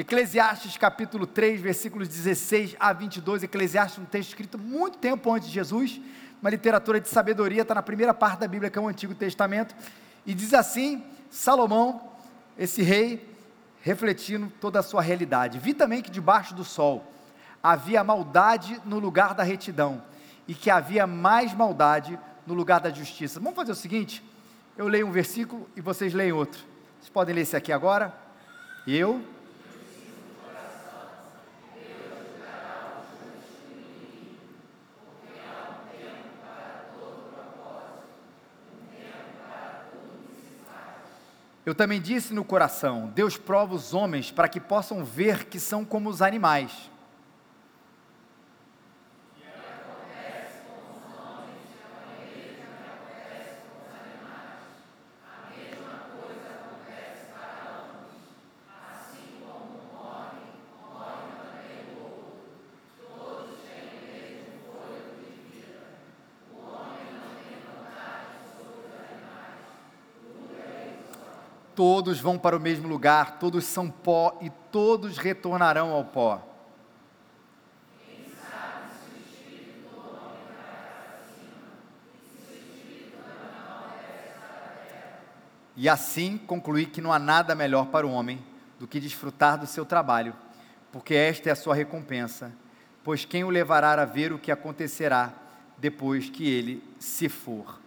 Eclesiastes capítulo 3, versículos 16 a 22. Eclesiastes é um texto escrito muito tempo antes de Jesus, uma literatura de sabedoria, está na primeira parte da Bíblia, que é o Antigo Testamento, e diz assim: Salomão, esse rei, refletindo toda a sua realidade, vi também que debaixo do sol havia maldade no lugar da retidão, e que havia mais maldade no lugar da justiça. Vamos fazer o seguinte: eu leio um versículo e vocês leem outro. Vocês podem ler esse aqui agora? Eu Eu também disse no coração: Deus prova os homens para que possam ver que são como os animais. Todos vão para o mesmo lugar, todos são pó e todos retornarão ao pó. E assim concluí que não há nada melhor para o homem do que desfrutar do seu trabalho, porque esta é a sua recompensa, pois quem o levará a ver o que acontecerá depois que ele se for.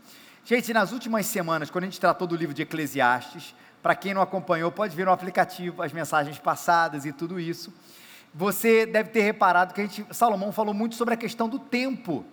Gente, nas últimas semanas, quando a gente tratou do livro de Eclesiastes, para quem não acompanhou, pode ver no aplicativo as mensagens passadas e tudo isso. Você deve ter reparado que a gente, Salomão falou muito sobre a questão do tempo.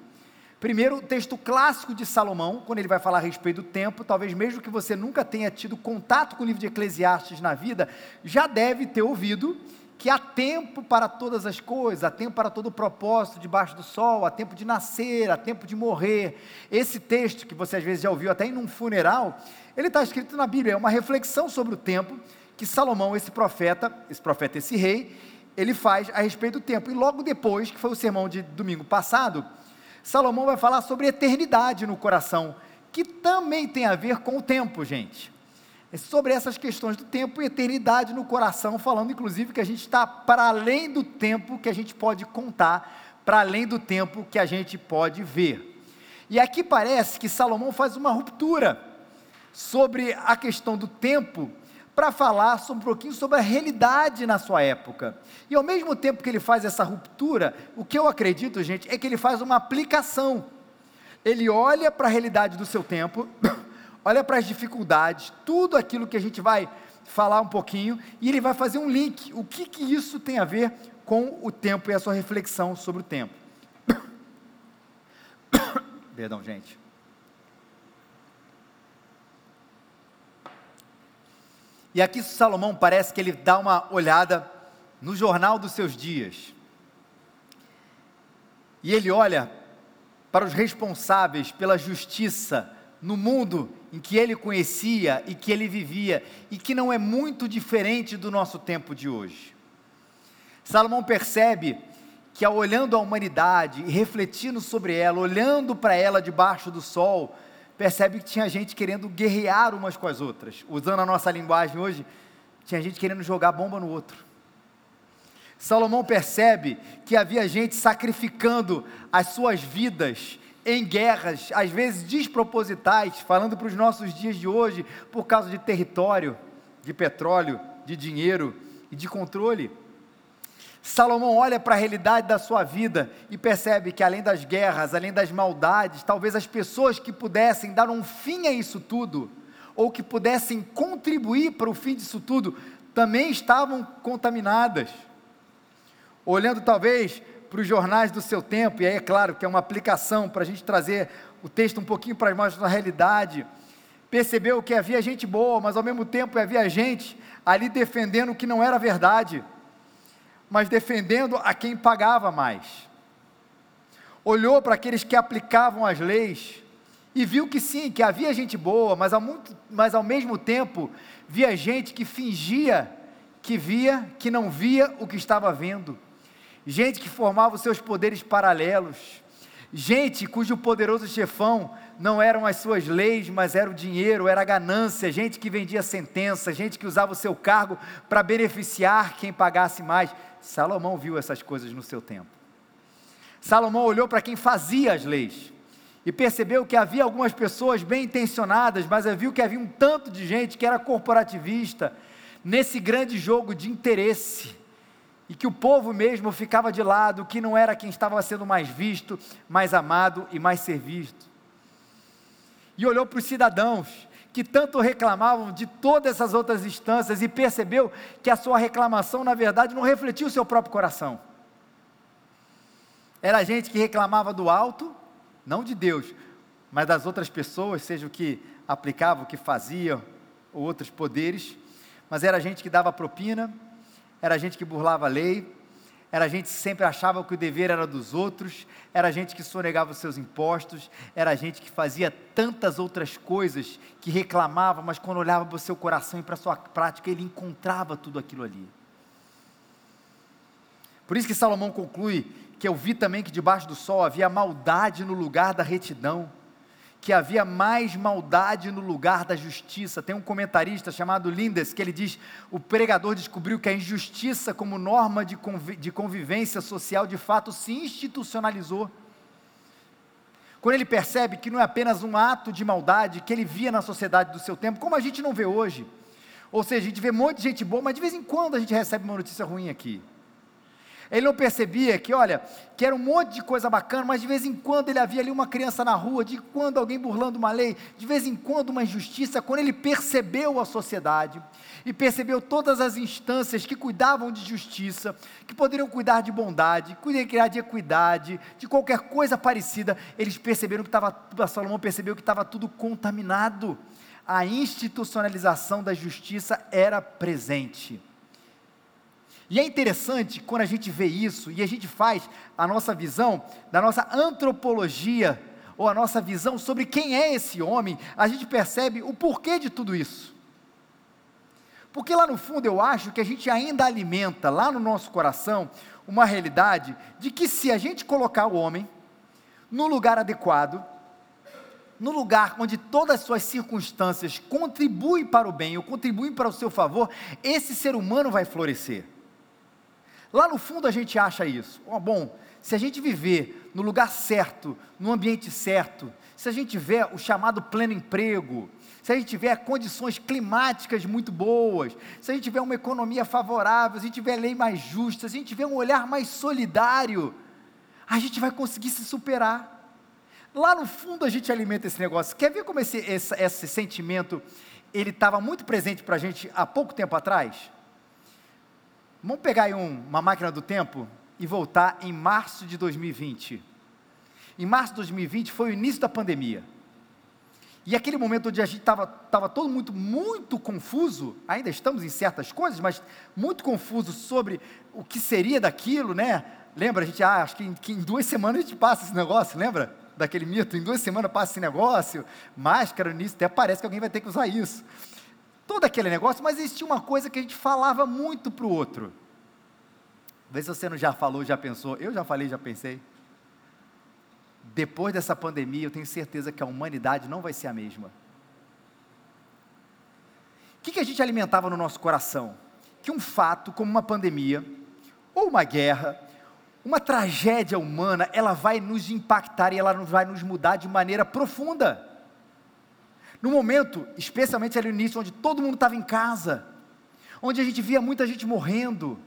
Primeiro, o texto clássico de Salomão, quando ele vai falar a respeito do tempo, talvez mesmo que você nunca tenha tido contato com o livro de Eclesiastes na vida, já deve ter ouvido que há tempo para todas as coisas, há tempo para todo o propósito debaixo do sol, há tempo de nascer, há tempo de morrer. Esse texto, que você às vezes já ouviu até em um funeral, ele está escrito na Bíblia, é uma reflexão sobre o tempo que Salomão, esse profeta, esse profeta, esse rei, ele faz a respeito do tempo. E logo depois, que foi o sermão de domingo passado, Salomão vai falar sobre eternidade no coração, que também tem a ver com o tempo, gente. É sobre essas questões do tempo e eternidade no coração, falando inclusive que a gente está para além do tempo que a gente pode contar, para além do tempo que a gente pode ver. E aqui parece que Salomão faz uma ruptura sobre a questão do tempo para falar sobre, um pouquinho sobre a realidade na sua época. E ao mesmo tempo que ele faz essa ruptura, o que eu acredito, gente, é que ele faz uma aplicação. Ele olha para a realidade do seu tempo, olha para as dificuldades, tudo aquilo que a gente vai falar um pouquinho, e ele vai fazer um link. O que, que isso tem a ver com o tempo e a sua reflexão sobre o tempo? Perdão, gente. E aqui Salomão parece que ele dá uma olhada no jornal dos seus dias. E ele olha para os responsáveis pela justiça no mundo em que ele conhecia e que ele vivia, e que não é muito diferente do nosso tempo de hoje. Salomão percebe que, ao olhando a humanidade e refletindo sobre ela, olhando para ela debaixo do sol, percebe que tinha gente querendo guerrear umas com as outras. Usando a nossa linguagem hoje, tinha gente querendo jogar bomba no outro. Salomão percebe que havia gente sacrificando as suas vidas em guerras, às vezes despropositais, falando para os nossos dias de hoje, por causa de território, de petróleo, de dinheiro e de controle. Salomão olha para a realidade da sua vida e percebe que além das guerras, além das maldades, talvez as pessoas que pudessem dar um fim a isso tudo, ou que pudessem contribuir para o fim disso tudo, também estavam contaminadas. Olhando talvez para os jornais do seu tempo, e aí é claro que é uma aplicação para a gente trazer o texto um pouquinho para mais da realidade, percebeu que havia gente boa, mas ao mesmo tempo havia gente ali defendendo o que não era verdade mas defendendo a quem pagava mais. Olhou para aqueles que aplicavam as leis e viu que sim, que havia gente boa, mas ao, muito, mas ao mesmo tempo via gente que fingia que via, que não via o que estava vendo. Gente que formava os seus poderes paralelos. Gente cujo poderoso chefão não eram as suas leis, mas era o dinheiro, era a ganância, gente que vendia sentença, gente que usava o seu cargo para beneficiar quem pagasse mais. Salomão viu essas coisas no seu tempo. Salomão olhou para quem fazia as leis e percebeu que havia algumas pessoas bem intencionadas, mas viu que havia um tanto de gente que era corporativista nesse grande jogo de interesse e que o povo mesmo ficava de lado, que não era quem estava sendo mais visto, mais amado e mais servido. E olhou para os cidadãos que tanto reclamavam de todas essas outras instâncias e percebeu que a sua reclamação, na verdade, não refletia o seu próprio coração. Era gente que reclamava do alto, não de Deus, mas das outras pessoas, seja o que aplicava, o que fazia, ou outros poderes, mas era gente que dava propina, era gente que burlava a lei, era gente que sempre achava que o dever era dos outros, era gente que sonegava os seus impostos, era gente que fazia tantas outras coisas, que reclamava, mas quando olhava para o seu coração e para a sua prática, ele encontrava tudo aquilo ali. Por isso que Salomão conclui que eu vi também que debaixo do sol havia maldade no lugar da retidão que havia mais maldade no lugar da justiça. Tem um comentarista chamado Lindes que ele diz: o pregador descobriu que a injustiça, como norma de, de convivência social, de fato se institucionalizou. Quando ele percebe que não é apenas um ato de maldade que ele via na sociedade do seu tempo, como a gente não vê hoje. Ou seja, a gente vê um monte de gente boa, mas de vez em quando a gente recebe uma notícia ruim aqui. Ele não percebia que, olha, que era um monte de coisa bacana, mas de vez em quando ele havia ali uma criança na rua, de quando alguém burlando uma lei, de vez em quando uma injustiça. Quando ele percebeu a sociedade e percebeu todas as instâncias que cuidavam de justiça, que poderiam cuidar de bondade, cuidar de equidade, de qualquer coisa parecida, eles perceberam que estava, Salomão percebeu que estava tudo contaminado. A institucionalização da justiça era presente. E é interessante quando a gente vê isso e a gente faz a nossa visão da nossa antropologia ou a nossa visão sobre quem é esse homem, a gente percebe o porquê de tudo isso. Porque lá no fundo eu acho que a gente ainda alimenta lá no nosso coração uma realidade de que se a gente colocar o homem no lugar adequado, no lugar onde todas as suas circunstâncias contribuem para o bem ou contribuem para o seu favor, esse ser humano vai florescer. Lá no fundo a gente acha isso. Oh, bom, se a gente viver no lugar certo, no ambiente certo, se a gente tiver o chamado pleno emprego, se a gente tiver condições climáticas muito boas, se a gente tiver uma economia favorável, se a gente tiver lei mais justa, se a gente tiver um olhar mais solidário, a gente vai conseguir se superar. Lá no fundo a gente alimenta esse negócio. Quer ver como esse, esse, esse sentimento ele estava muito presente para a gente há pouco tempo atrás? Vamos pegar aí um, uma máquina do tempo e voltar em março de 2020. Em março de 2020 foi o início da pandemia. E aquele momento onde a gente estava tava todo muito, muito confuso, ainda estamos em certas coisas, mas muito confuso sobre o que seria daquilo, né? Lembra, a gente, ah, acho que em, que em duas semanas a gente passa esse negócio, lembra? Daquele mito, em duas semanas passa esse negócio, máscara nisso, até parece que alguém vai ter que usar isso todo aquele negócio, mas existia uma coisa que a gente falava muito para o outro. Vê se você não já falou, já pensou. Eu já falei, já pensei. Depois dessa pandemia, eu tenho certeza que a humanidade não vai ser a mesma. O que, que a gente alimentava no nosso coração? Que um fato, como uma pandemia, ou uma guerra, uma tragédia humana, ela vai nos impactar e ela vai nos mudar de maneira profunda. No momento, especialmente ali no início, onde todo mundo estava em casa, onde a gente via muita gente morrendo,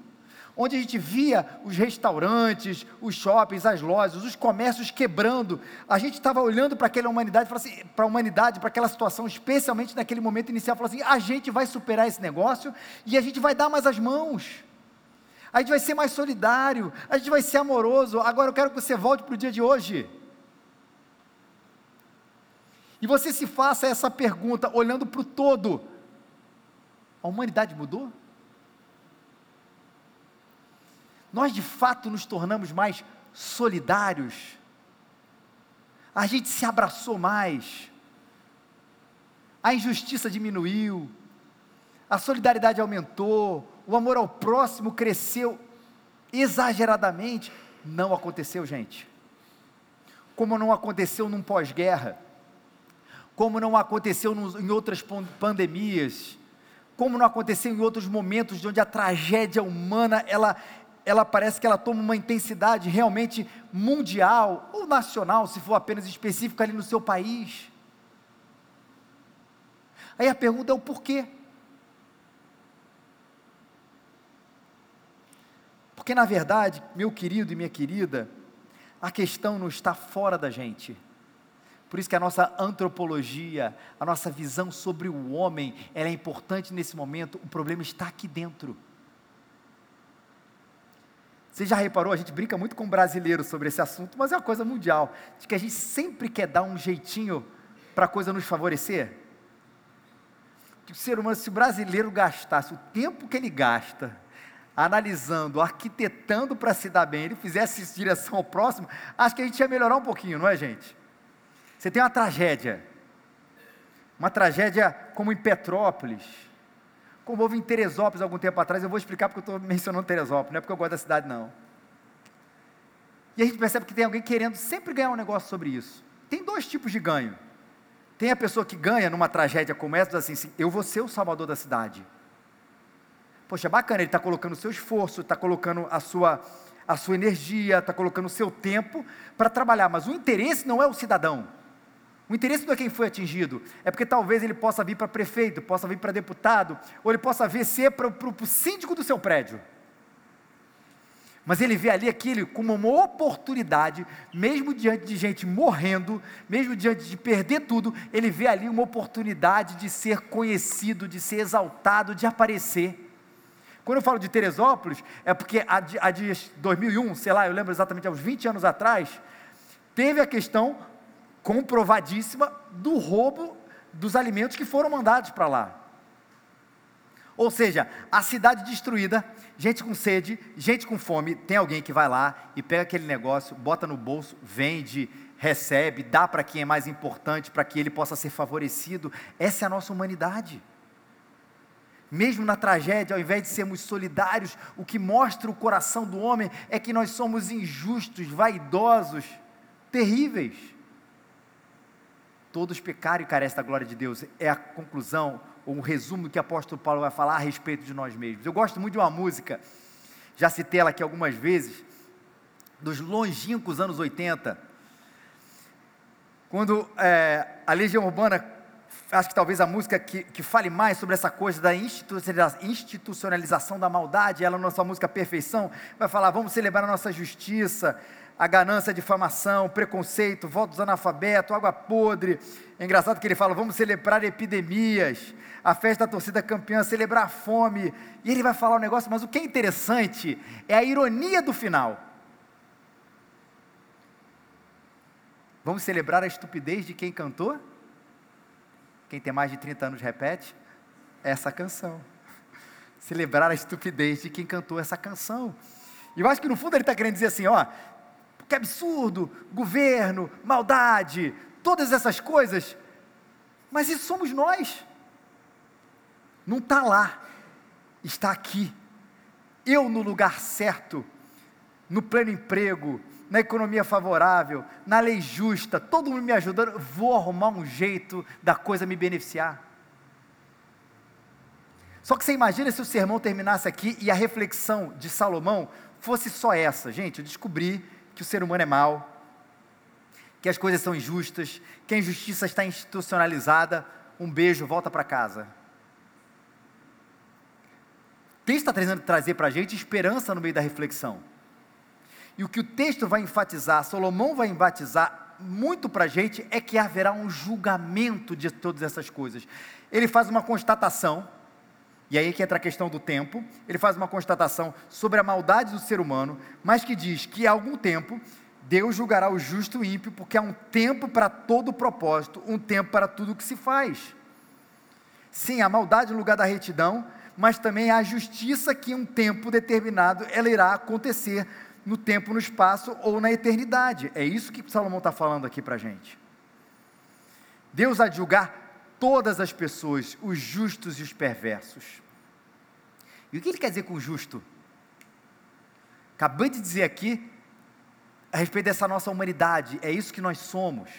onde a gente via os restaurantes, os shoppings, as lojas, os comércios quebrando, a gente estava olhando para aquela humanidade, assim, para a humanidade, para aquela situação, especialmente naquele momento inicial, falou assim: a gente vai superar esse negócio e a gente vai dar mais as mãos. A gente vai ser mais solidário, a gente vai ser amoroso. Agora eu quero que você volte para o dia de hoje. E você se faça essa pergunta olhando para o todo: a humanidade mudou? Nós de fato nos tornamos mais solidários? A gente se abraçou mais? A injustiça diminuiu? A solidariedade aumentou? O amor ao próximo cresceu exageradamente? Não aconteceu, gente. como não aconteceu num pós-guerra, como não aconteceu em outras pandemias, como não aconteceu em outros momentos onde a tragédia humana ela ela parece que ela toma uma intensidade realmente mundial ou nacional, se for apenas específica ali no seu país. Aí a pergunta é o porquê. Porque na verdade, meu querido e minha querida, a questão não está fora da gente. Por isso que a nossa antropologia, a nossa visão sobre o homem, ela é importante nesse momento. O problema está aqui dentro. Você já reparou? A gente brinca muito com brasileiro sobre esse assunto, mas é uma coisa mundial. De que a gente sempre quer dar um jeitinho para a coisa nos favorecer. Que o ser humano, se o brasileiro gastasse o tempo que ele gasta analisando, arquitetando para se dar bem, ele fizesse isso em direção ao próximo, acho que a gente ia melhorar um pouquinho, não é, gente? Você tem uma tragédia, uma tragédia como em Petrópolis, como houve em Teresópolis algum tempo atrás, eu vou explicar porque eu estou mencionando Teresópolis, não é porque eu gosto da cidade, não. E a gente percebe que tem alguém querendo sempre ganhar um negócio sobre isso. Tem dois tipos de ganho. Tem a pessoa que ganha numa tragédia como essa, diz assim, eu vou ser o salvador da cidade. Poxa, bacana, ele está colocando o seu esforço, está colocando a sua, a sua energia, está colocando o seu tempo para trabalhar, mas o interesse não é o cidadão. O interesse não é quem foi atingido, é porque talvez ele possa vir para prefeito, possa vir para deputado, ou ele possa vir ser para o síndico do seu prédio. Mas ele vê ali aquilo como uma oportunidade, mesmo diante de gente morrendo, mesmo diante de perder tudo, ele vê ali uma oportunidade de ser conhecido, de ser exaltado, de aparecer. Quando eu falo de Teresópolis, é porque a de, a de 2001, sei lá, eu lembro exatamente, há uns 20 anos atrás, teve a questão comprovadíssima do roubo dos alimentos que foram mandados para lá. Ou seja, a cidade destruída, gente com sede, gente com fome, tem alguém que vai lá e pega aquele negócio, bota no bolso, vende, recebe, dá para quem é mais importante, para que ele possa ser favorecido. Essa é a nossa humanidade. Mesmo na tragédia, ao invés de sermos solidários, o que mostra o coração do homem é que nós somos injustos, vaidosos, terríveis. Todos pecaram e carecem da glória de Deus. É a conclusão, ou um resumo que o apóstolo Paulo vai falar a respeito de nós mesmos. Eu gosto muito de uma música, já citei ela aqui algumas vezes, dos longínquos anos 80, quando é, a Legião Urbana, acho que talvez a música que, que fale mais sobre essa coisa da institucionalização da maldade, ela na sua música Perfeição, vai falar: vamos celebrar a nossa justiça, a ganância, a difamação, preconceito, voto dos analfabetos, água podre. É engraçado que ele fala: vamos celebrar epidemias, a festa da torcida campeã, celebrar a fome. E ele vai falar um negócio, mas o que é interessante é a ironia do final. Vamos celebrar a estupidez de quem cantou? Quem tem mais de 30 anos repete? Essa canção. Celebrar a estupidez de quem cantou essa canção. E eu acho que no fundo ele está querendo dizer assim: ó, que absurdo, governo, maldade, todas essas coisas, mas isso somos nós. Não está lá, está aqui. Eu no lugar certo, no pleno emprego, na economia favorável, na lei justa, todo mundo me ajudando, vou arrumar um jeito da coisa me beneficiar. Só que você imagina se o sermão terminasse aqui e a reflexão de Salomão fosse só essa. Gente, eu descobri que o ser humano é mau, que as coisas são injustas, que a injustiça está institucionalizada, um beijo, volta para casa. O texto está trazendo trazer para a gente esperança no meio da reflexão. E o que o texto vai enfatizar, Salomão vai enfatizar muito para a gente, é que haverá um julgamento de todas essas coisas. Ele faz uma constatação, e aí que entra a questão do tempo. Ele faz uma constatação sobre a maldade do ser humano, mas que diz que há algum tempo Deus julgará o justo e o ímpio, porque há um tempo para todo propósito, um tempo para tudo o que se faz. Sim, a maldade no lugar da retidão, mas também há a justiça que em um tempo determinado ela irá acontecer no tempo, no espaço ou na eternidade. É isso que Salomão está falando aqui para a gente. Deus há de julgar todas as pessoas, os justos e os perversos. E o que ele quer dizer com justo? Acabei de dizer aqui a respeito dessa nossa humanidade, é isso que nós somos.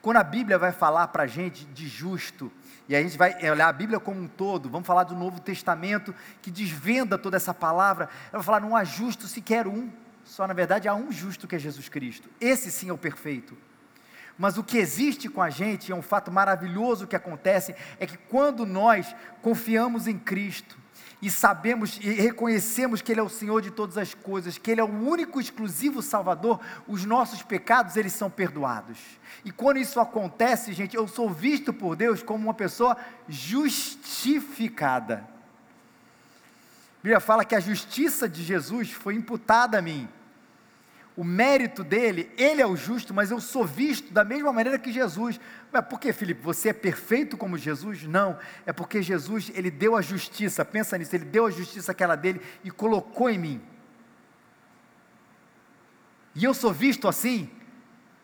Quando a Bíblia vai falar para a gente de justo, e a gente vai olhar a Bíblia como um todo, vamos falar do Novo Testamento, que desvenda toda essa palavra, ela vai falar, não há justo sequer um, só na verdade há um justo que é Jesus Cristo, esse sim é o perfeito. Mas o que existe com a gente, é um fato maravilhoso que acontece, é que quando nós confiamos em Cristo, e sabemos e reconhecemos que Ele é o Senhor de todas as coisas, que Ele é o único exclusivo Salvador, os nossos pecados eles são perdoados. E quando isso acontece, gente, eu sou visto por Deus como uma pessoa justificada. A Bíblia fala que a justiça de Jesus foi imputada a mim o mérito dele, ele é o justo, mas eu sou visto da mesma maneira que Jesus. Mas por que, Felipe? Você é perfeito como Jesus? Não, é porque Jesus, ele deu a justiça, pensa nisso, ele deu a justiça aquela dele e colocou em mim. E eu sou visto assim,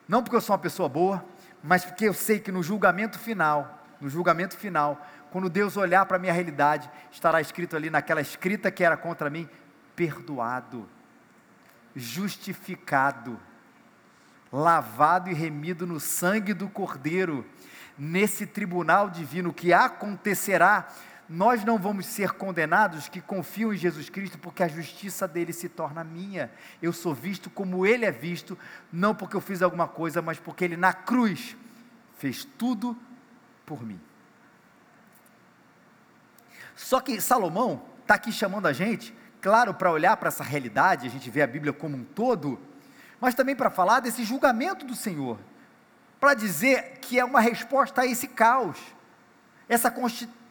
não porque eu sou uma pessoa boa, mas porque eu sei que no julgamento final, no julgamento final, quando Deus olhar para a minha realidade, estará escrito ali naquela escrita que era contra mim, perdoado justificado, lavado e remido no sangue do Cordeiro, nesse tribunal divino que acontecerá, nós não vamos ser condenados que confiam em Jesus Cristo, porque a justiça dele se torna minha. Eu sou visto como ele é visto, não porque eu fiz alguma coisa, mas porque ele na cruz fez tudo por mim. Só que Salomão está aqui chamando a gente claro, para olhar para essa realidade, a gente vê a Bíblia como um todo, mas também para falar desse julgamento do Senhor, para dizer que é uma resposta a esse caos, essa,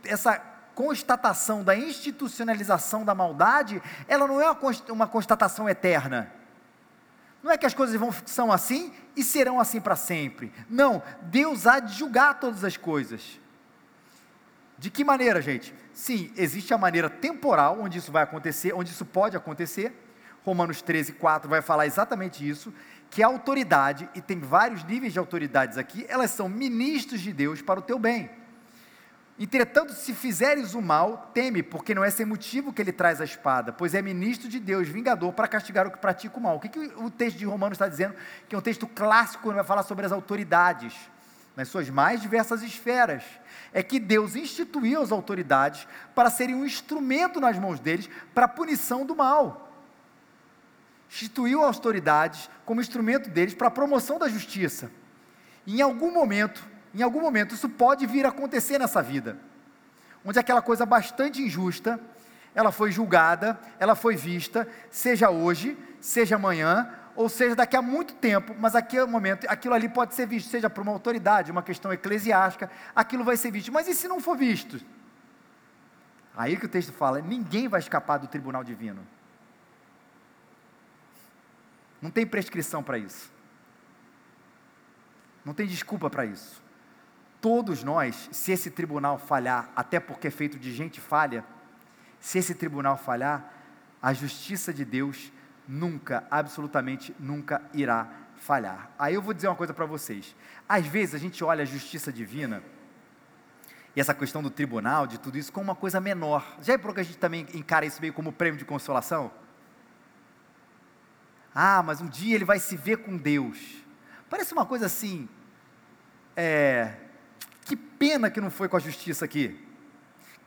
essa constatação da institucionalização da maldade, ela não é uma constatação eterna. Não é que as coisas vão, são assim e serão assim para sempre. Não, Deus há de julgar todas as coisas. De que maneira, gente? Sim, existe a maneira temporal onde isso vai acontecer, onde isso pode acontecer. Romanos 13, 4 vai falar exatamente isso, que a autoridade, e tem vários níveis de autoridades aqui, elas são ministros de Deus para o teu bem. Entretanto, se fizeres o mal, teme, porque não é sem motivo que ele traz a espada, pois é ministro de Deus, vingador, para castigar o que pratica o mal. O que, que o texto de Romanos está dizendo? Que é um texto clássico, vai falar sobre as autoridades nas suas mais diversas esferas, é que Deus instituiu as autoridades para serem um instrumento nas mãos deles para a punição do mal. Instituiu as autoridades como instrumento deles para a promoção da justiça. E em algum momento, em algum momento, isso pode vir a acontecer nessa vida, onde aquela coisa bastante injusta, ela foi julgada, ela foi vista, seja hoje, seja amanhã, ou seja, daqui a muito tempo, mas aqui é momento, aquilo ali pode ser visto, seja por uma autoridade, uma questão eclesiástica, aquilo vai ser visto. Mas e se não for visto? Aí que o texto fala: ninguém vai escapar do tribunal divino. Não tem prescrição para isso. Não tem desculpa para isso. Todos nós, se esse tribunal falhar, até porque é feito de gente falha, se esse tribunal falhar, a justiça de Deus nunca, absolutamente nunca irá falhar. Aí eu vou dizer uma coisa para vocês. Às vezes a gente olha a justiça divina e essa questão do tribunal, de tudo isso, como uma coisa menor. Já é porque a gente também encara isso meio como prêmio de consolação? Ah, mas um dia ele vai se ver com Deus. Parece uma coisa assim. É, que pena que não foi com a justiça aqui.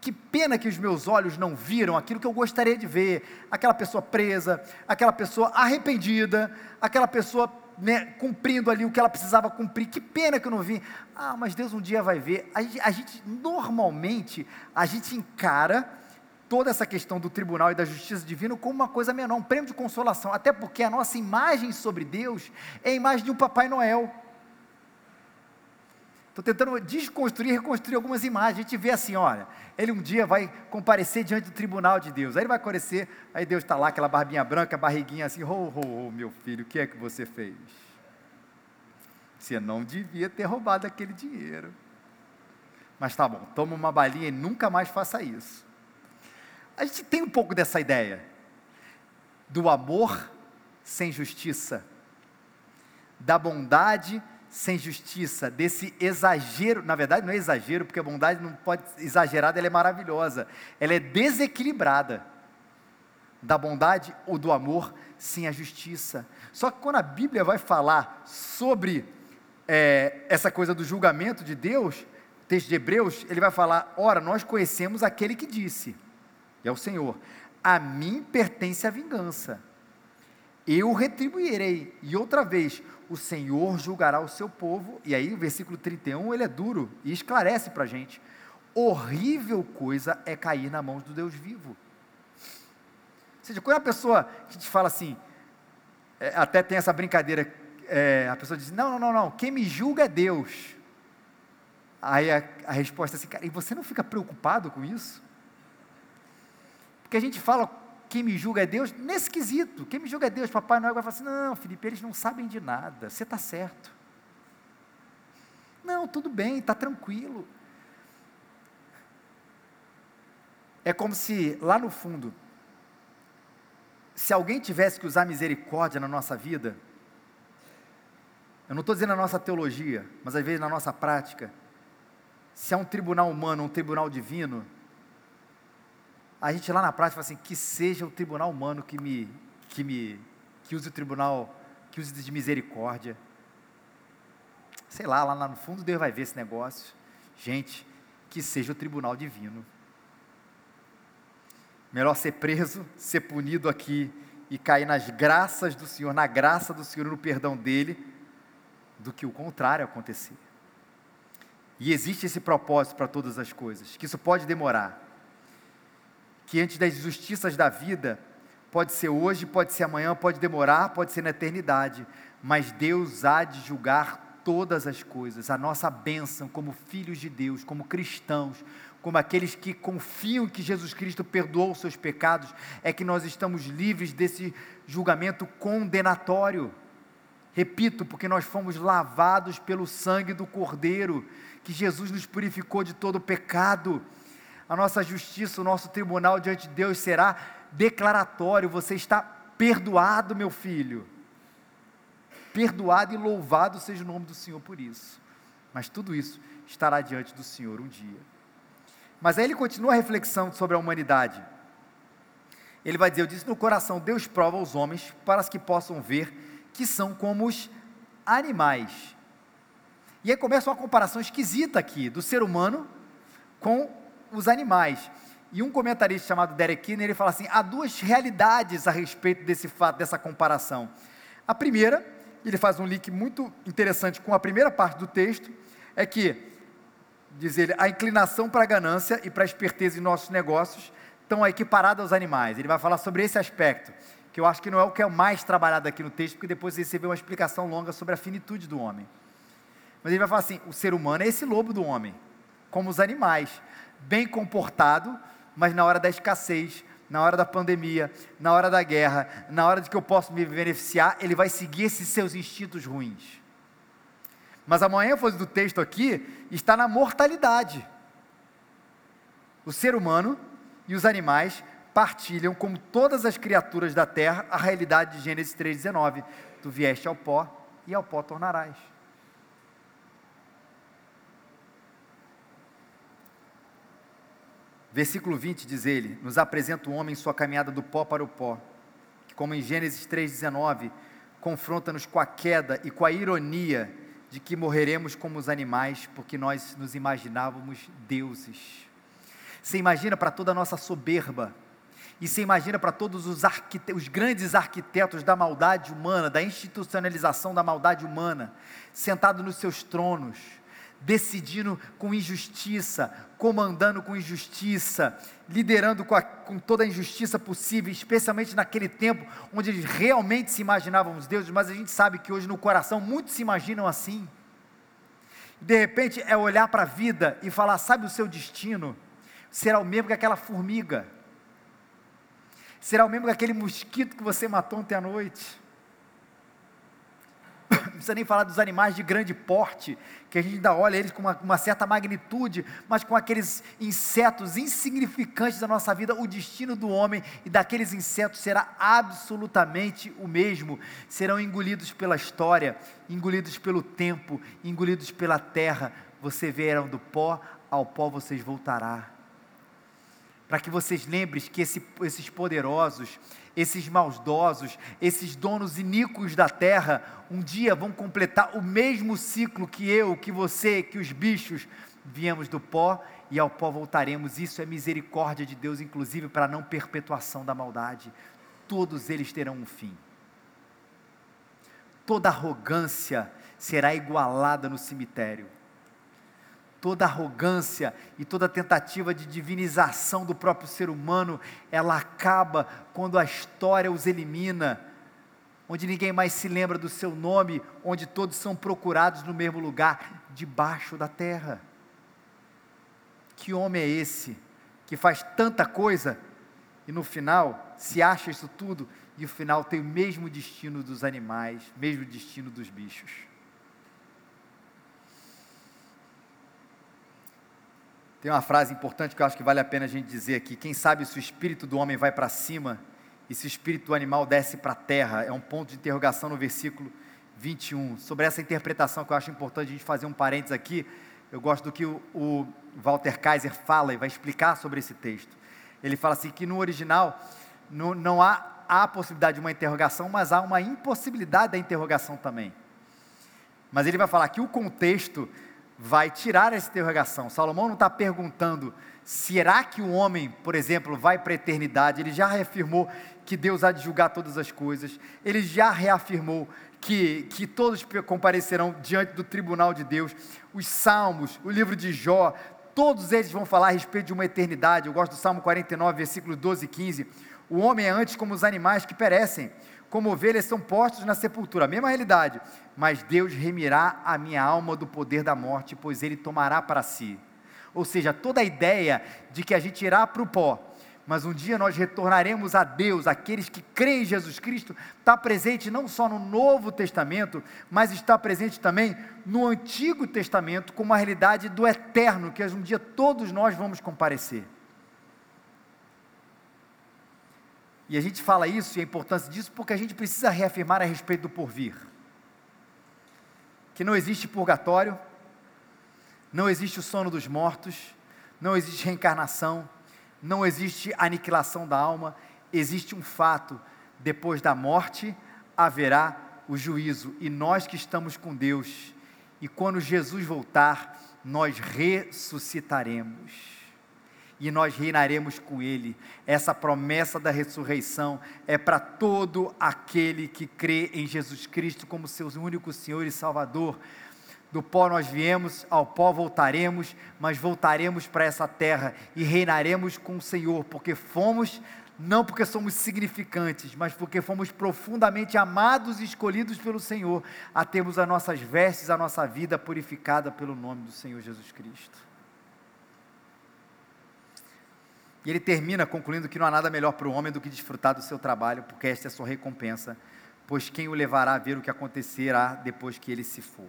Que pena que os meus olhos não viram aquilo que eu gostaria de ver. Aquela pessoa presa, aquela pessoa arrependida, aquela pessoa né, cumprindo ali o que ela precisava cumprir. Que pena que eu não vi. Ah, mas Deus um dia vai ver. A gente, a gente normalmente, a gente encara toda essa questão do tribunal e da justiça divina como uma coisa menor, um prêmio de consolação. Até porque a nossa imagem sobre Deus é a imagem de um Papai Noel. Estou tentando desconstruir reconstruir algumas imagens. A gente vê assim, olha, ele um dia vai comparecer diante do tribunal de Deus. Aí ele vai comparecer, aí Deus está lá, aquela barbinha branca, barriguinha assim, oh, oh, oh, meu filho, o que é que você fez? Você não devia ter roubado aquele dinheiro. Mas tá bom, toma uma balinha e nunca mais faça isso. A gente tem um pouco dessa ideia do amor sem justiça, da bondade sem justiça, desse exagero, na verdade não é exagero, porque a bondade não pode exagerada, ela é maravilhosa, ela é desequilibrada. da bondade ou do amor sem a justiça. Só que quando a Bíblia vai falar sobre é, essa coisa do julgamento de Deus, texto de Hebreus, ele vai falar: ora, nós conhecemos aquele que disse, e é o Senhor, a mim pertence a vingança, eu retribuirei. E outra vez, o Senhor julgará o seu povo. E aí, o versículo 31, ele é duro e esclarece para a gente: horrível coisa é cair na mão do Deus vivo. Ou seja, quando a pessoa que te fala assim, é, até tem essa brincadeira, é, a pessoa diz: não, não, não, não, quem me julga é Deus. Aí a, a resposta é assim, cara, e você não fica preocupado com isso? Porque a gente fala, quem me julga é Deus, nesse quesito, quem me julga é Deus, Papai Noel vai falar assim, não, Felipe, eles não sabem de nada, você está certo. Não, tudo bem, está tranquilo. É como se lá no fundo, se alguém tivesse que usar misericórdia na nossa vida, eu não estou dizendo na nossa teologia, mas às vezes na nossa prática, se é um tribunal humano, um tribunal divino, a gente lá na prática fala assim, que seja o tribunal humano que me, que me, que use o tribunal, que use de misericórdia. Sei lá, lá no fundo Deus vai ver esse negócio. Gente, que seja o tribunal divino. Melhor ser preso, ser punido aqui e cair nas graças do Senhor, na graça do Senhor, no perdão dele, do que o contrário acontecer. E existe esse propósito para todas as coisas, que isso pode demorar. Que antes das justiças da vida, pode ser hoje, pode ser amanhã, pode demorar, pode ser na eternidade, mas Deus há de julgar todas as coisas. A nossa bênção como filhos de Deus, como cristãos, como aqueles que confiam que Jesus Cristo perdoou os seus pecados, é que nós estamos livres desse julgamento condenatório. Repito, porque nós fomos lavados pelo sangue do Cordeiro, que Jesus nos purificou de todo pecado. A nossa justiça, o nosso tribunal diante de Deus será declaratório: você está perdoado, meu filho. Perdoado e louvado seja o nome do Senhor por isso. Mas tudo isso estará diante do Senhor um dia. Mas aí ele continua a reflexão sobre a humanidade. Ele vai dizer: Eu disse no coração, Deus prova os homens para que possam ver que são como os animais. E aí começa uma comparação esquisita aqui do ser humano com os animais. E um comentarista chamado Derek Keener, ele fala assim: há duas realidades a respeito desse fato, dessa comparação. A primeira, ele faz um link muito interessante com a primeira parte do texto, é que diz ele, a inclinação para a ganância e para a esperteza em nossos negócios estão equiparadas aos animais. Ele vai falar sobre esse aspecto, que eu acho que não é o que é mais trabalhado aqui no texto, porque depois você vê uma explicação longa sobre a finitude do homem. Mas ele vai falar assim: o ser humano é esse lobo do homem, como os animais, bem comportado, mas na hora da escassez, na hora da pandemia, na hora da guerra, na hora de que eu posso me beneficiar, ele vai seguir esses seus instintos ruins. Mas a ênfase do texto aqui está na mortalidade. O ser humano e os animais partilham, como todas as criaturas da terra, a realidade de Gênesis 3,19: Tu vieste ao pó e ao pó tornarás. Versículo 20 diz ele: Nos apresenta o homem sua caminhada do pó para o pó, que, como em Gênesis 3,19, confronta-nos com a queda e com a ironia de que morreremos como os animais, porque nós nos imaginávamos deuses. Você imagina para toda a nossa soberba, e você imagina para todos os, os, grandes arquitetos da maldade humana, da institucionalização da maldade humana, sentados nos seus tronos, decidindo com injustiça, comandando com injustiça, liderando com, a, com, toda a injustiça possível, especialmente naquele tempo onde eles realmente se imaginavam os deuses, mas a gente sabe que hoje no coração muitos se imaginam assim. De repente é olhar para a vida e falar: sabe o seu destino? Será o mesmo que aquela formiga, será o mesmo que aquele mosquito que você matou ontem à noite precisa nem falar dos animais de grande porte, que a gente ainda olha eles com uma, uma, certa magnitude, mas com aqueles insetos insignificantes da nossa vida, o destino do homem e daqueles insetos será absolutamente o mesmo. Serão engolidos pela história, engolidos pelo tempo, engolidos pela terra. Você vieram do pó, ao pó vocês voltará. para que vocês lembrem que esse, esses poderosos, esses maldosos, esses donos iníquos da terra, um dia vão completar o mesmo ciclo que eu, que você, que os bichos, viemos do pó e ao pó voltaremos. Isso é misericórdia de Deus, inclusive para a não perpetuação da maldade. Todos eles terão um fim. Toda arrogância será igualada no cemitério toda arrogância e toda tentativa de divinização do próprio ser humano, ela acaba quando a história os elimina, onde ninguém mais se lembra do seu nome, onde todos são procurados no mesmo lugar, debaixo da terra. Que homem é esse que faz tanta coisa e no final se acha isso tudo e no final tem o mesmo destino dos animais, mesmo destino dos bichos? Tem uma frase importante que eu acho que vale a pena a gente dizer aqui: quem sabe se o espírito do homem vai para cima e se o espírito do animal desce para a terra? É um ponto de interrogação no versículo 21. Sobre essa interpretação que eu acho importante a gente fazer um parênteses aqui, eu gosto do que o, Walter Kaiser fala e vai explicar sobre esse texto. Ele fala assim que no original no, não há, há a possibilidade de uma interrogação, mas há uma impossibilidade da interrogação também. Mas ele vai falar que o contexto vai tirar essa interrogação. Salomão não está perguntando, será que o homem, por exemplo, vai para a eternidade? Ele já reafirmou que Deus há de julgar todas as coisas. Ele já reafirmou que, que todos comparecerão diante do tribunal de Deus. Os salmos, o livro de Jó, todos eles vão falar a respeito de uma eternidade. Eu gosto do Salmo 49, versículos 12 e 15. O homem é antes como os animais que perecem como ovelhas são postos na sepultura, a mesma realidade, mas Deus remirá a minha alma do poder da morte, pois Ele tomará para si. Ou seja, toda a ideia de que a gente irá para o pó, mas um dia nós retornaremos a Deus, aqueles que creem em Jesus Cristo, está presente não só no Novo Testamento, mas está presente também no Antigo Testamento, como a realidade do eterno, que um dia todos nós vamos comparecer. E a gente fala isso e a importância disso porque a gente precisa reafirmar a respeito do porvir. Que não existe purgatório, não existe o sono dos mortos, não existe reencarnação, não existe aniquilação da alma, existe um fato: depois da morte haverá o juízo, e nós que estamos com Deus, e quando Jesus voltar, nós ressuscitaremos e nós reinaremos com Ele. Essa promessa da ressurreição é para todo aquele que crê em Jesus Cristo como seu único Senhor e Salvador. Do pó nós viemos, ao pó voltaremos, mas voltaremos para essa terra e reinaremos com o Senhor, porque fomos, não porque somos significantes, mas porque fomos profundamente amados e escolhidos pelo Senhor, a termos as nossas vestes, a nossa vida purificada pelo nome do Senhor Jesus Cristo. E ele termina concluindo que não há nada melhor para o homem do que desfrutar do seu trabalho, porque esta é a sua recompensa, pois quem o levará a ver o que acontecerá depois que ele se for.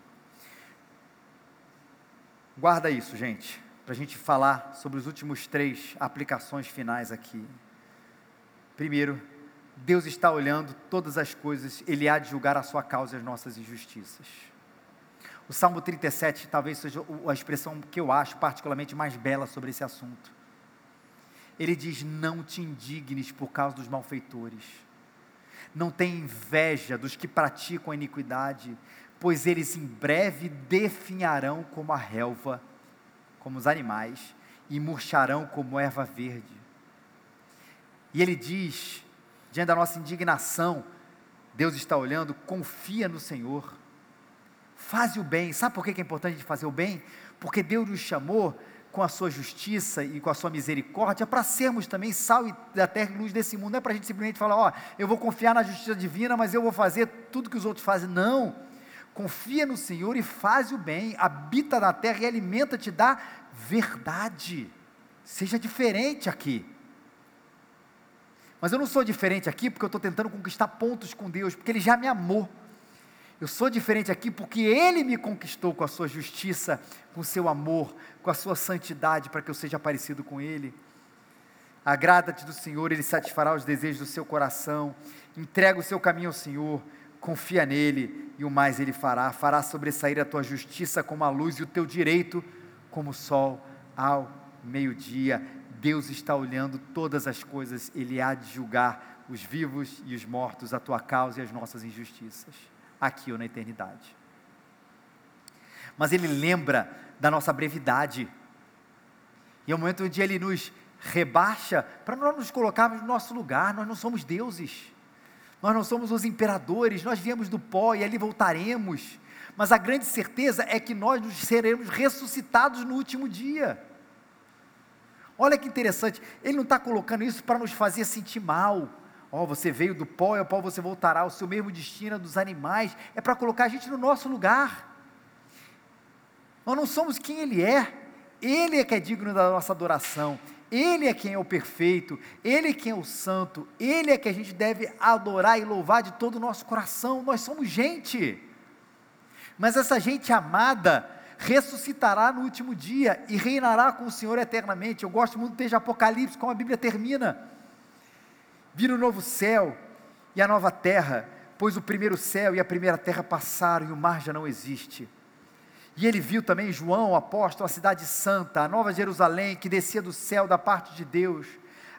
Guarda isso, gente, para a gente falar sobre os últimos três aplicações finais aqui. Primeiro, Deus está olhando todas as coisas, Ele há de julgar a sua causa e as nossas injustiças. O Salmo 37 talvez seja a expressão que eu acho particularmente mais bela sobre esse assunto ele diz: Não te indignes por causa dos malfeitores, não tenha inveja dos que praticam a iniquidade, pois eles em breve definharão como a relva, como os animais, e murcharão como erva verde. E ele diz, diante da nossa indignação, Deus está olhando, confia no Senhor, faz o bem. Sabe por que é importante fazer o bem? Porque Deus nos chamou com a sua justiça e com a sua misericórdia, para sermos também sal da terra e luz desse mundo. Não é para a gente simplesmente falar, ó, eu vou confiar na justiça divina, mas eu vou fazer tudo que os outros fazem. Não. Confia no Senhor e faz o bem, habita na terra e alimenta-te da verdade. Seja diferente aqui. Mas eu não sou diferente aqui porque eu estou tentando conquistar pontos com Deus, porque Ele já me amou. Eu sou diferente aqui porque Ele me conquistou com a sua justiça, com o seu amor, com a sua santidade, para que eu seja parecido com Ele. Agrada-te do Senhor, Ele satisfará os desejos do seu coração. Entrega o seu caminho ao Senhor, confia nele e o mais Ele fará. Fará sobressair a tua justiça como a luz e o teu direito como o sol ao meio-dia. Deus está olhando todas as coisas, Ele há de julgar os vivos e os mortos, a tua causa e as nossas injustiças, aqui ou na eternidade. Mas Ele lembra da nossa brevidade, e é o momento onde Ele nos rebaixa para nós nos colocarmos no nosso lugar, nós não somos deuses, nós não somos os imperadores, nós viemos do pó e ali voltaremos, mas a grande certeza é que nós seremos ressuscitados no último dia. Olha que interessante, ele não está colocando isso para nos fazer sentir mal. Ó, oh, você veio do pó e ao pó você voltará, o seu mesmo destino é dos animais, é para colocar a gente no nosso lugar. Nós não somos quem ele é, ele é que é digno da nossa adoração, ele é quem é o perfeito, Ele é quem é o santo, Ele é que a gente deve adorar e louvar de todo o nosso coração. Nós somos gente, mas essa gente amada, ressuscitará no último dia e reinará com o Senhor eternamente. Eu gosto muito do texto de Apocalipse, como a Bíblia termina. Vira o novo céu e a nova terra, pois o primeiro céu e a primeira terra passaram e o mar já não existe. E ele viu também João, o apóstolo, a cidade santa, a nova Jerusalém, que descia do céu da parte de Deus,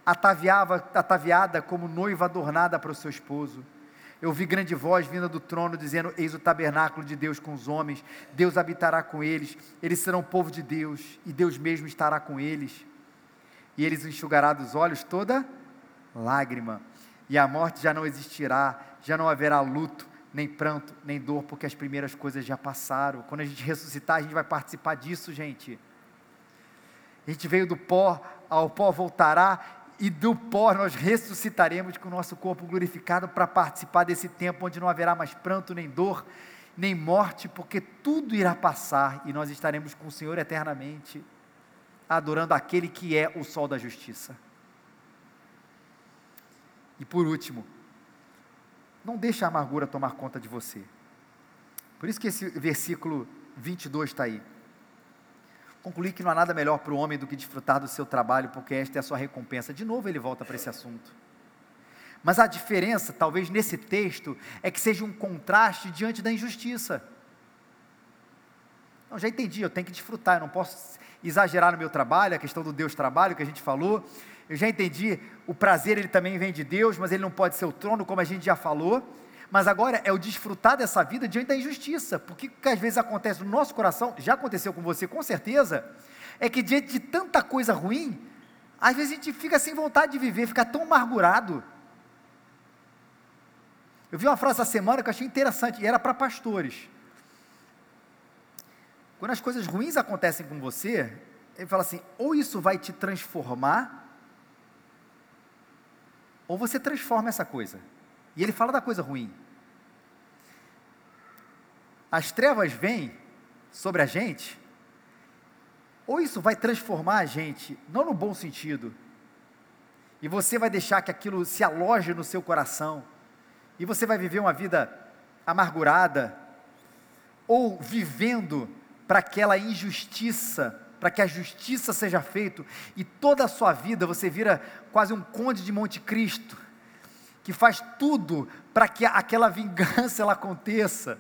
ataviava, ataviada como noiva adornada para o seu esposo eu vi grande voz vinda do trono dizendo: Eis o tabernáculo de Deus com os homens, Deus habitará com eles, eles serão povo de Deus, e Deus mesmo estará com eles. E eles enxugará dos olhos toda lágrima, e a morte já não existirá, já não haverá luto, nem pranto, nem dor, porque as primeiras coisas já passaram. Quando a gente ressuscitar, a gente vai participar disso, gente. A gente veio do pó, ao pó voltará, e do pó nós ressuscitaremos com o nosso corpo glorificado para participar desse tempo onde não haverá mais pranto, nem dor, nem morte, porque tudo irá passar e nós estaremos com o Senhor eternamente, adorando aquele que é o sol da justiça. E por último, não deixe a amargura tomar conta de você. Por isso que esse versículo 22 está aí. Concluí que não há nada melhor para o homem do que desfrutar do seu trabalho, porque esta é a sua recompensa. De novo ele volta para esse assunto. Mas a diferença, talvez nesse texto, é que seja um contraste diante da injustiça. Eu já entendi, eu tenho que desfrutar, eu não posso exagerar no meu trabalho, a questão do Deus trabalho que a gente falou. Eu já entendi, o prazer ele também vem de Deus, mas ele não pode ser o trono, como a gente já falou mas agora é o desfrutar dessa vida diante da injustiça, porque o que às vezes acontece no nosso coração, já aconteceu com você com certeza, é que diante de tanta coisa ruim, às vezes a gente fica sem vontade de viver, fica tão amargurado. Eu vi uma frase essa semana que eu achei interessante, e era para pastores. Quando as coisas ruins acontecem com você, ele fala assim: ou isso vai te transformar, ou você transforma essa coisa. E ele fala da coisa ruim. As trevas vêm sobre a gente, ou isso vai transformar a gente, não no bom sentido, e você vai deixar que aquilo se aloje no seu coração, e você vai viver uma vida amargurada, ou vivendo para aquela injustiça, para que a justiça seja feita, e toda a sua vida você vira quase um conde de Monte Cristo, que faz tudo para que aquela vingança ela aconteça.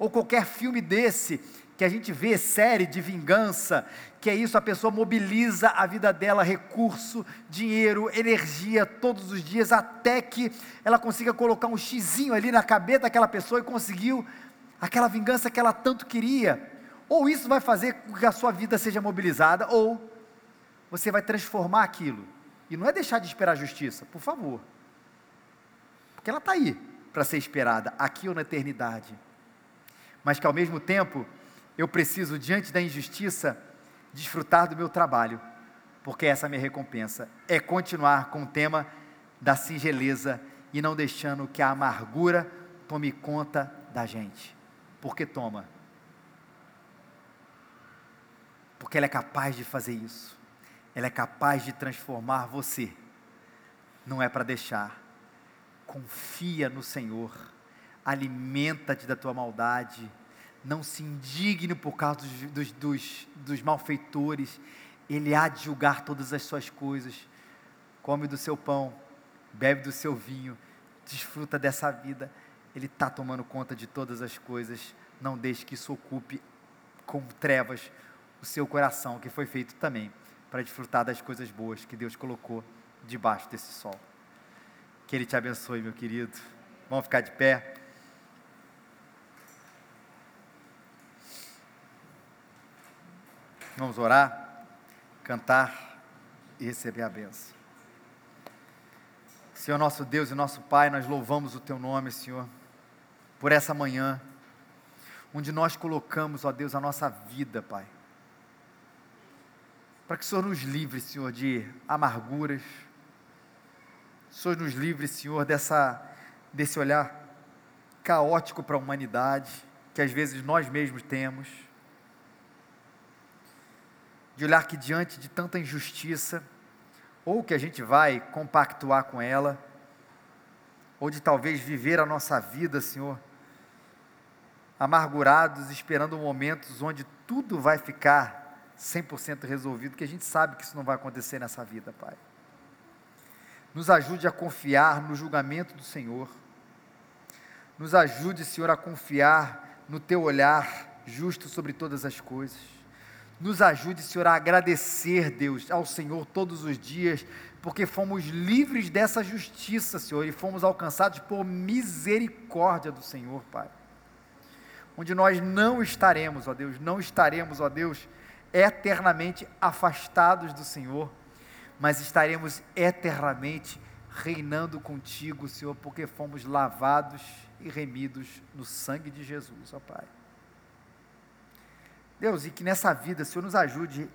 Ou qualquer filme desse que a gente vê série de vingança, que é isso, a pessoa mobiliza a vida dela, recurso, dinheiro, energia todos os dias até que ela consiga colocar um xizinho ali na cabeça daquela pessoa e conseguiu aquela vingança que ela tanto queria. Ou isso vai fazer com que a sua vida seja mobilizada, ou você vai transformar aquilo. E não é deixar de esperar a justiça, por favor. Porque ela está aí para ser esperada, aqui ou na eternidade. Mas que ao mesmo tempo, eu preciso, diante da injustiça, desfrutar do meu trabalho, porque essa é a minha recompensa. É continuar com o tema da singeleza e não deixando que a amargura tome conta da gente. Porque toma. Porque ela é capaz de fazer isso. Ela é capaz de transformar você. Não é para deixar confia no Senhor, alimenta-te da tua maldade, não se indigne por causa dos, dos, dos, dos malfeitores, Ele há de julgar todas as suas coisas. Come do seu pão, bebe do seu vinho, desfruta dessa vida. Ele está tomando conta de todas as coisas. Não deixe que isso ocupe com trevas o seu coração, que foi feito também para desfrutar das coisas boas que Deus colocou debaixo desse sol. Que Ele te abençoe, meu querido. Vamos ficar de pé. Vamos orar, cantar e receber a benção. Senhor nosso Deus e nosso Pai, nós louvamos o Teu nome, Senhor, por essa manhã, onde nós colocamos, ó Deus, a nossa vida, Pai. Para que o Senhor nos livre, Senhor, de amarguras. O Senhor nos livre, Senhor, dessa, desse olhar caótico para a humanidade, que às vezes nós mesmos temos de olhar que diante de tanta injustiça, ou que a gente vai compactuar com ela, ou de talvez viver a nossa vida, Senhor, amargurados, esperando momentos onde tudo vai ficar 100% resolvido, que a gente sabe que isso não vai acontecer nessa vida, Pai. Nos ajude a confiar no julgamento do Senhor. Nos ajude, Senhor, a confiar no teu olhar justo sobre todas as coisas. Nos ajude, Senhor, a agradecer, Deus, ao Senhor todos os dias, porque fomos livres dessa justiça, Senhor, e fomos alcançados por misericórdia do Senhor, Pai. Onde nós não estaremos, ó Deus, não estaremos, ó Deus, eternamente afastados do Senhor, mas estaremos eternamente reinando contigo, Senhor, porque fomos lavados e remidos no sangue de Jesus, ó Pai. Deus, e que nessa vida Senhor nos ajude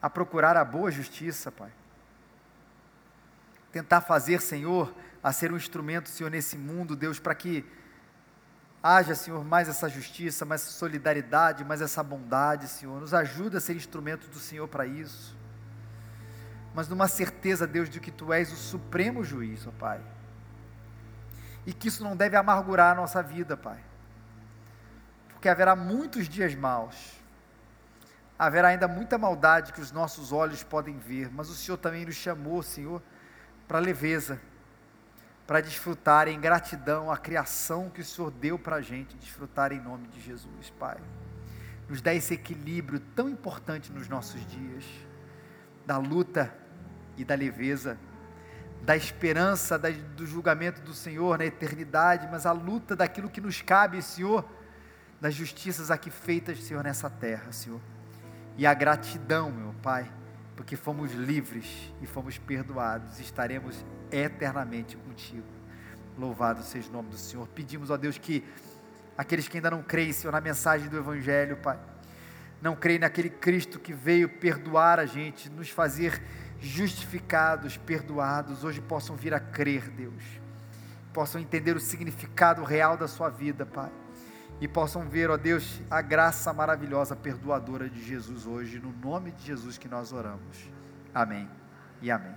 a procurar a boa justiça, Pai. Tentar fazer, Senhor, a ser um instrumento, Senhor, nesse mundo, Deus, para que haja, Senhor, mais essa justiça, mais essa solidariedade, mais essa bondade, Senhor. Nos ajuda a ser instrumento do Senhor para isso. Mas numa certeza, Deus, de que Tu és o supremo juiz, ó Pai. E que isso não deve amargurar a nossa vida, Pai. Porque haverá muitos dias maus haverá ainda muita maldade que os nossos olhos podem ver, mas o Senhor também nos chamou, Senhor, para leveza, para desfrutar em gratidão a criação que o Senhor deu para a gente, desfrutar em nome de Jesus, Pai. Nos dá esse equilíbrio tão importante nos nossos dias, da luta e da leveza, da esperança da, do julgamento do Senhor na eternidade, mas a luta daquilo que nos cabe, Senhor, das justiças aqui feitas, Senhor, nessa terra, Senhor e a gratidão, meu Pai, porque fomos livres e fomos perdoados, estaremos eternamente contigo. Louvado seja o nome do Senhor. Pedimos, ó Deus, que aqueles que ainda não creem, Senhor, na mensagem do Evangelho, Pai, não creem naquele Cristo que veio perdoar a gente, nos fazer justificados, perdoados, hoje possam vir a crer, Deus, possam entender o significado real da sua vida, Pai e possam ver, ó Deus, a graça maravilhosa, perdoadora de Jesus hoje, no nome de Jesus que nós oramos. Amém e amém.